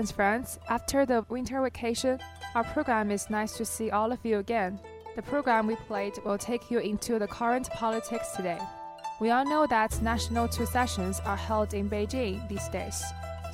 Dear audience friends, after the winter vacation, our program is nice to see all of you again. The program we played will take you into the current politics today. We all know that national two sessions are held in Beijing these days.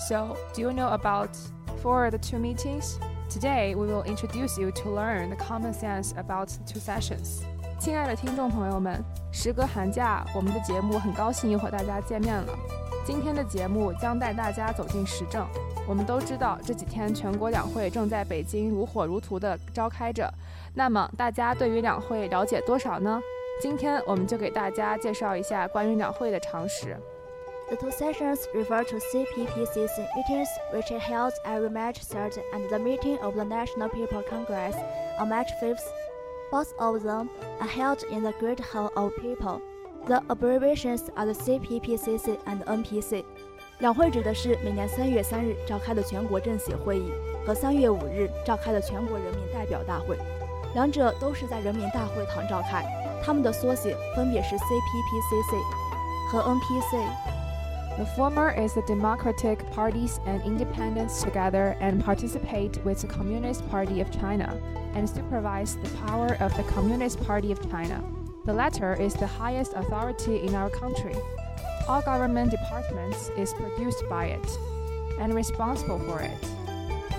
So, do you know about for the two meetings? Today, we will introduce you to learn the common sense about two sessions. 亲爱的听众朋友们，时隔寒假，我们的节目很高兴又和大家见面了。 今天的节目将带大家走进时政。我们都知道这几天全国两会正在北京如火如荼地召开着。那么大家对于两会了解多少呢？今天我们就给大家介绍一下关于两会的常识。The two sessions refer to CPPCC meetings, which are held every March 3rd, and the meeting of the National People Congress on March 5th. Both of them are held in the Great Hall of People. The abbreviations are the CPPCC and NPC. 两会指的是每年三月三日召开的全国政协会议和三月五日召开的全国人民代表大会，两者都是在人民大会堂召开。它们的缩写分别是 CPPCC 和 NPC。The former is the democratic parties and independents together and participate with the Communist Party of China and supervise the power of the Communist Party of China. The latter is the highest authority in our country. All government departments is produced by it and responsible for it.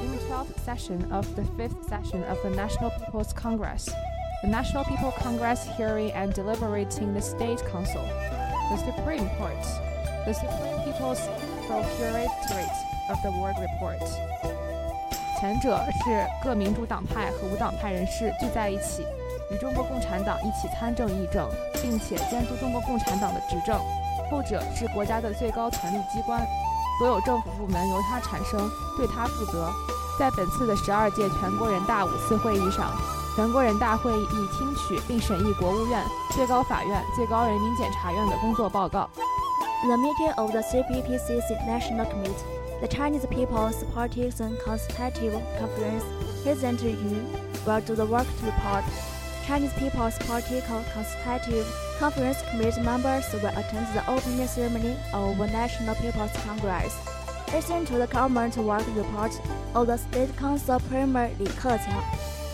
In the 12th session of the 5th session of the National People's Congress, the National People Congress hearing and deliberating the State Council, the Supreme Court, the Supreme People's Procuratorate of the World Report. 前者是各民主党派和无党派人士聚在一起， 与中国共产党一起参政议政，并且监督中国共产党的执政；后者是国家的最高权力机关，所有政府部门由它产生，对它负责。在本次的十二届全国人大五次会议上，全国人大会议听取并审议国务院、最高法院、最高人民检察院的工作报告。The meeting of the CPPCC National Committee, the Chinese People's Partisan Consultative Conference, present you will do the work to report. Chinese People's Political Consultative Conference Committee members will attend the opening ceremony of the National People's Congress. Listen to the government work report of the State Council Premier Li Keqiang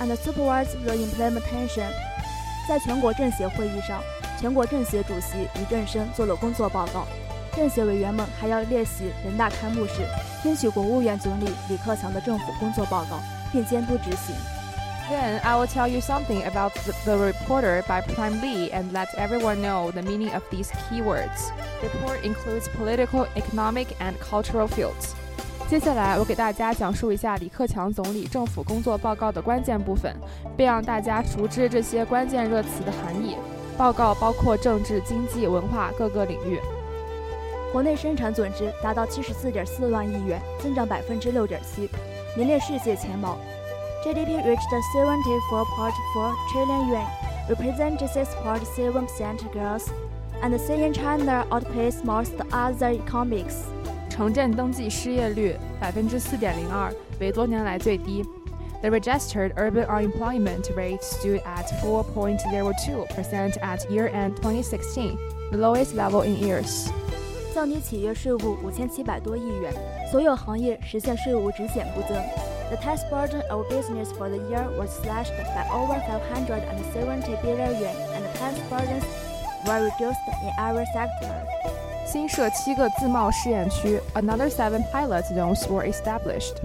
and supervise the implementation. 在全国政协会议上，全国政协主席俞正声做了工作报告，政协委员们还要列席人大开幕式，听取国务院总理李克强的政府工作报告，并监督执行。Then I will tell you something about the, reporter by Prime Lee and let everyone know the meaning of these keywords. Report includes political, economic, and cultural fields. 接下来，我给大家讲述一下李克强总理政府工作报告的关键部分，并让大家熟知这些关键热词的含义。报告包括政治、经济、文化各个领域。国内生产总值达到七十四点四万亿元，增长百分之六点七，名列世界前茅。GDP reached seventy four point four trillion yuan, representing six point seven percent growth, and seeing China outpace most other economies. 城镇登记失业率百分之四点零二，为多年来最低。The registered urban unemployment rate stood at 4.02% at year-end 2016, the lowest level in years. 降低企业税务五千七百多亿元，所有行业实现税务直线不增。 The tax burden of business for the year was slashed by over 570 billion yuan, and the tax burdens were reduced in every sector. 新设七个自贸试验区，another seven pilot zones were established.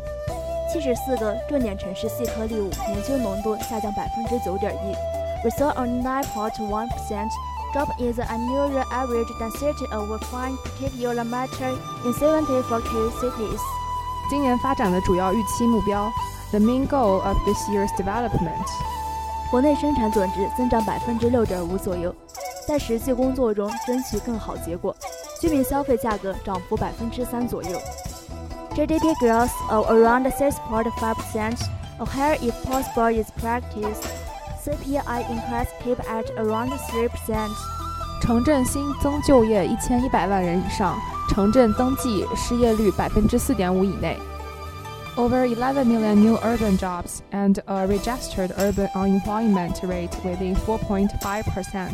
七十四个重点城市细颗粒物年均浓度下降百分之九点一，we saw a nine point one percent drop in the annual average density of fine particulate matter in seventy four key cities. 今年发展的主要预期目标，the main goal of this year's development. 国内生产总值增长百分之六点五左右，在实际工作中争取更好结果。居民消费价格涨幅百分之三左右。GDP growth of around 6.5%, or higher if possible is practiced. CPI increase keep at around 3%. 城镇新增就业一千一百万人以上， 城镇登记失业率百分之四点五以内。Over 11 million new urban jobs and a registered urban unemployment rate within 4.5%.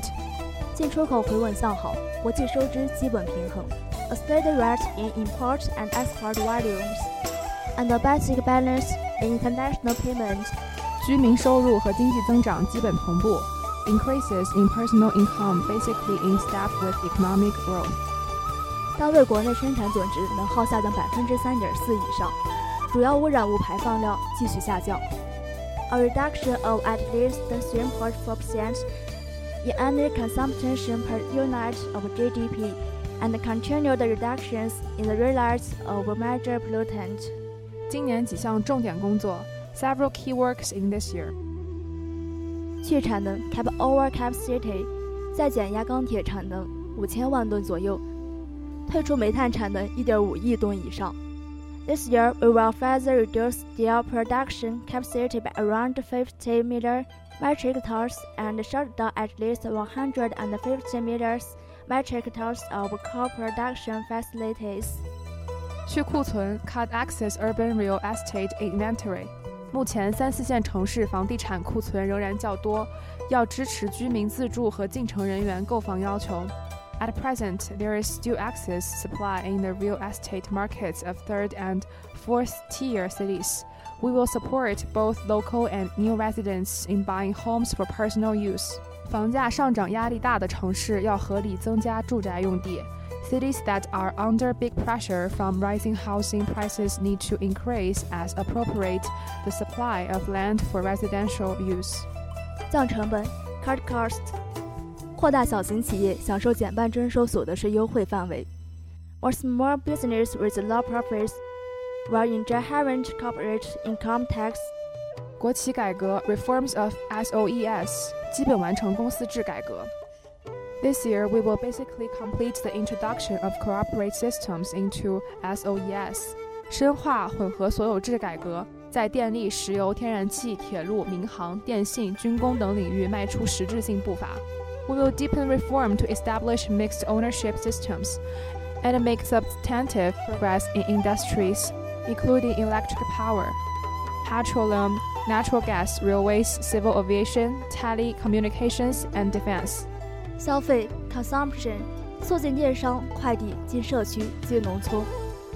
进出口回稳向好，国际收支基本平衡。A steady rise in import and export volumes. and a basic balance in international payment. 居民收入和经济增长基本同步。Increases in personal income basically in step with economic growth. 单位国内生产总值能耗下降百分之三点四以上，主要污染物排放量继续下降。A reduction of at least 3.4% in annual consumption per unit of GDP and continued reductions in the release of major pollutant. 今年几项重点工作，several key works in this year. 去产能 cap over capacity，再减压钢铁产能五千万吨左右，退出煤炭产能一点五亿吨以上。This year, we will further reduce steel production capacity by around 50 million metric tons and shut down at least 150 million metric tons of coal production facilities. 去库存 cut excess urban real estate inventory. 目前三四线城市房地产库存仍然较多，要支持居民自住和进城人员购房要求。At present, there is still excess supply in the real estate markets of third and fourth tier cities. We will support both local and new residents in buying homes for personal use. 房价上涨压力大的城市要合理增加住宅用地。Cities that are under big pressure from rising housing prices need to increase as appropriate the supply of land for residential use. 降成本 cut cost 扩大小型企业享受减半征收所得税优惠范围，or small business with low profits will enjoy having corporate income tax。国企改革 reforms of SOES 基本完成公司制改革。This year, we will basically complete the introduction of corporate systems into SOES，深化混合所有制改革，在电力、石油、天然气、铁路、民航、电信、军工等领域迈出实质性步伐。 we will deepen reform to establish mixed ownership systems and make substantive progress in industries, including electric power, petroleum, natural gas, railways, civil aviation, telecommunications, and defense. 消费 consumption 促进电商、快递进社区、进农村。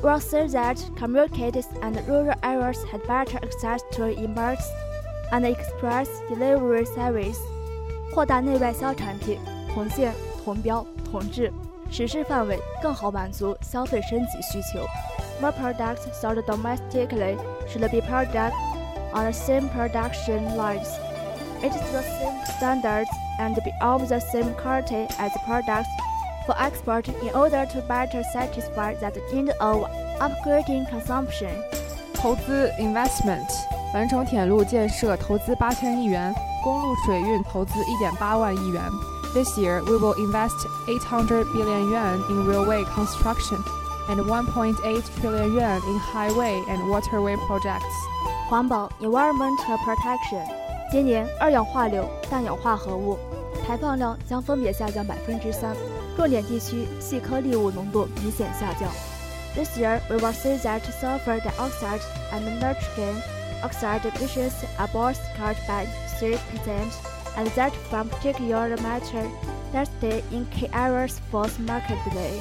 We'll say that communities and rural areas had better access to imports and express delivery service. 扩大内外销产品同线同标同质，实施范围更好满足消费升级需求。More products sold domestically should be produced on the same production lines. It is the same standards and be of the same quality as products for export in order to better satisfy that need of upgrading consumption. 投资 investment 完成铁路建设投资八千亿元。公路水运投资1.8万亿元。This year, we will invest 800 billion yuan in railway construction and 1.8 trillion yuan in highway and waterway projects. 环保 environmental protection，今年二氧化硫、氮氧化合物排放量将分别下降百分之三，重点地区细颗粒物浓度明显下降。This year, we will see that sulfur dioxide and nitrogen oxide emissions are both cut by 3%, and that from particular matter tested in key areas for markedly.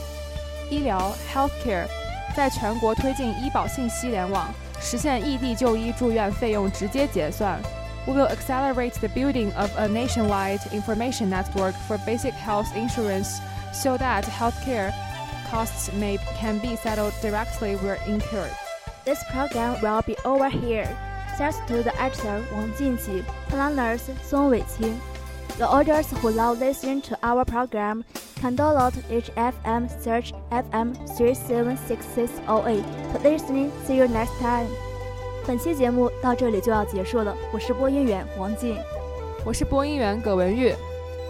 医疗 healthcare 在全国推进医保信息联网，实现异地就医住院费用直接结算。We will accelerate the building of a nationwide information network for basic health insurance so that healthcare costs may can be settled directly where incurred. This program will be over here. Thanks to the actor Wang Jinqi, planners Song Weiqing. The audience who love listening to our program can download HFM search FM 376608 to listening. See you next time. 本期节目到这里就要结束了，我是播音员王静，我是播音员葛文玉，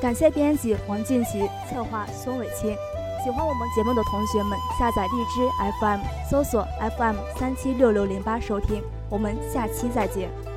感谢编辑王静琪，策划孙伟清。喜欢我们节目的同学们，下载荔枝 FM，搜索 FM 三七六六零八收听。我们下期再见。